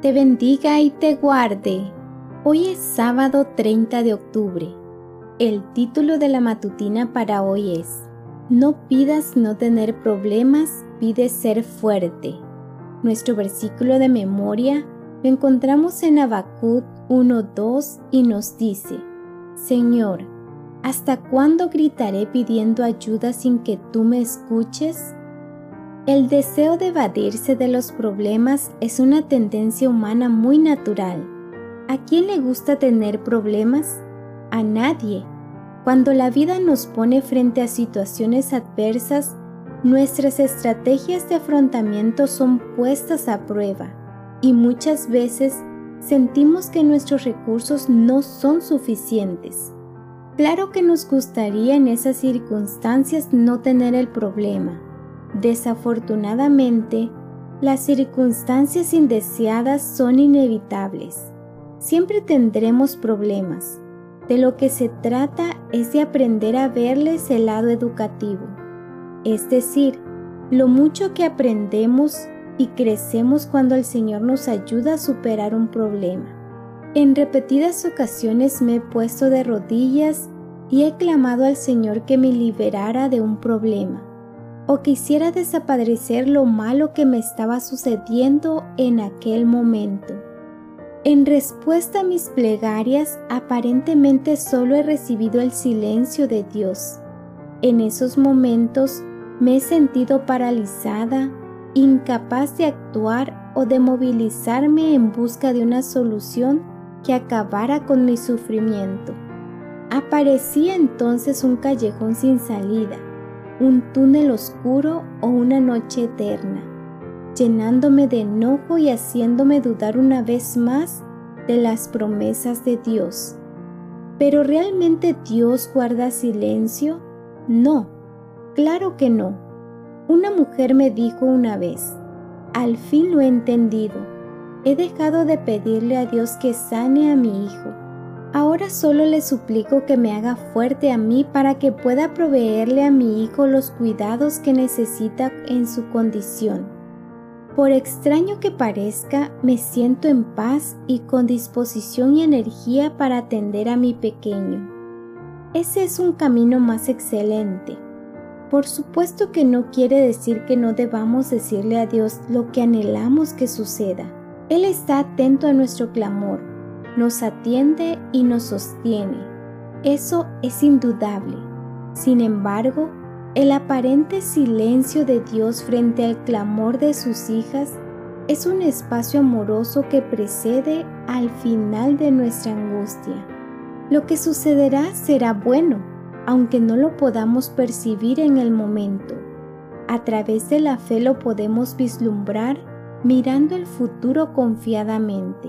te bendiga y te guarde. Hoy es sábado 30 de octubre. El título de la matutina para hoy es No pidas no tener problemas, pide ser fuerte. Nuestro versículo de memoria lo encontramos en Habacuc 1:2 y nos dice: Señor, ¿hasta cuándo gritaré pidiendo ayuda sin que tú me escuches? El deseo de evadirse de los problemas es una tendencia humana muy natural. ¿A quién le gusta tener problemas? A nadie. Cuando la vida nos pone frente a situaciones adversas, nuestras estrategias de afrontamiento son puestas a prueba y muchas veces sentimos que nuestros recursos no son suficientes. Claro que nos gustaría en esas circunstancias no tener el problema. Desafortunadamente, las circunstancias indeseadas son inevitables. Siempre tendremos problemas. De lo que se trata es de aprender a verles el lado educativo, es decir, lo mucho que aprendemos y crecemos cuando el Señor nos ayuda a superar un problema. En repetidas ocasiones me he puesto de rodillas y he clamado al Señor que me liberara de un problema o quisiera desaparecer lo malo que me estaba sucediendo en aquel momento. En respuesta a mis plegarias, aparentemente solo he recibido el silencio de Dios. En esos momentos me he sentido paralizada, incapaz de actuar o de movilizarme en busca de una solución que acabara con mi sufrimiento. Aparecía entonces un callejón sin salida, un túnel oscuro o una noche eterna, llenándome de enojo y haciéndome dudar una vez más de las promesas de Dios. ¿Pero realmente Dios guarda silencio? No, claro que no. Una mujer me dijo una vez, al fin lo he entendido, he dejado de pedirle a Dios que sane a mi hijo. Ahora solo le suplico que me haga fuerte a mí para que pueda proveerle a mi hijo los cuidados que necesita en su condición. Por extraño que parezca, me siento en paz y con disposición y energía para atender a mi pequeño. Ese es un camino más excelente por supuesto que no quiere decir que no debamos decirle a Dios lo que anhelamos que suceda. Él está atento a nuestro clamor, nos atiende y nos sostiene. Eso es indudable. Sin embargo, el aparente silencio de Dios frente al clamor de sus hijas es un espacio amoroso que precede al final de nuestra angustia. Lo que sucederá será bueno, aunque no lo podamos percibir en el momento. A través de la fe lo podemos vislumbrar mirando el futuro confiadamente.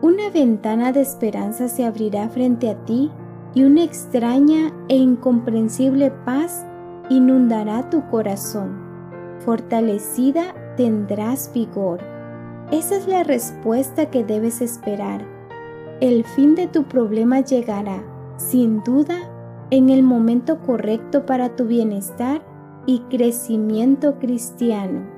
Una ventana de esperanza se abrirá frente a ti y una extraña e incomprensible paz inundará tu corazón. Fortalecida tendrás vigor. Esa es la respuesta que debes esperar. El fin de tu problema llegará, sin duda, en el momento correcto para tu bienestar y crecimiento cristiano.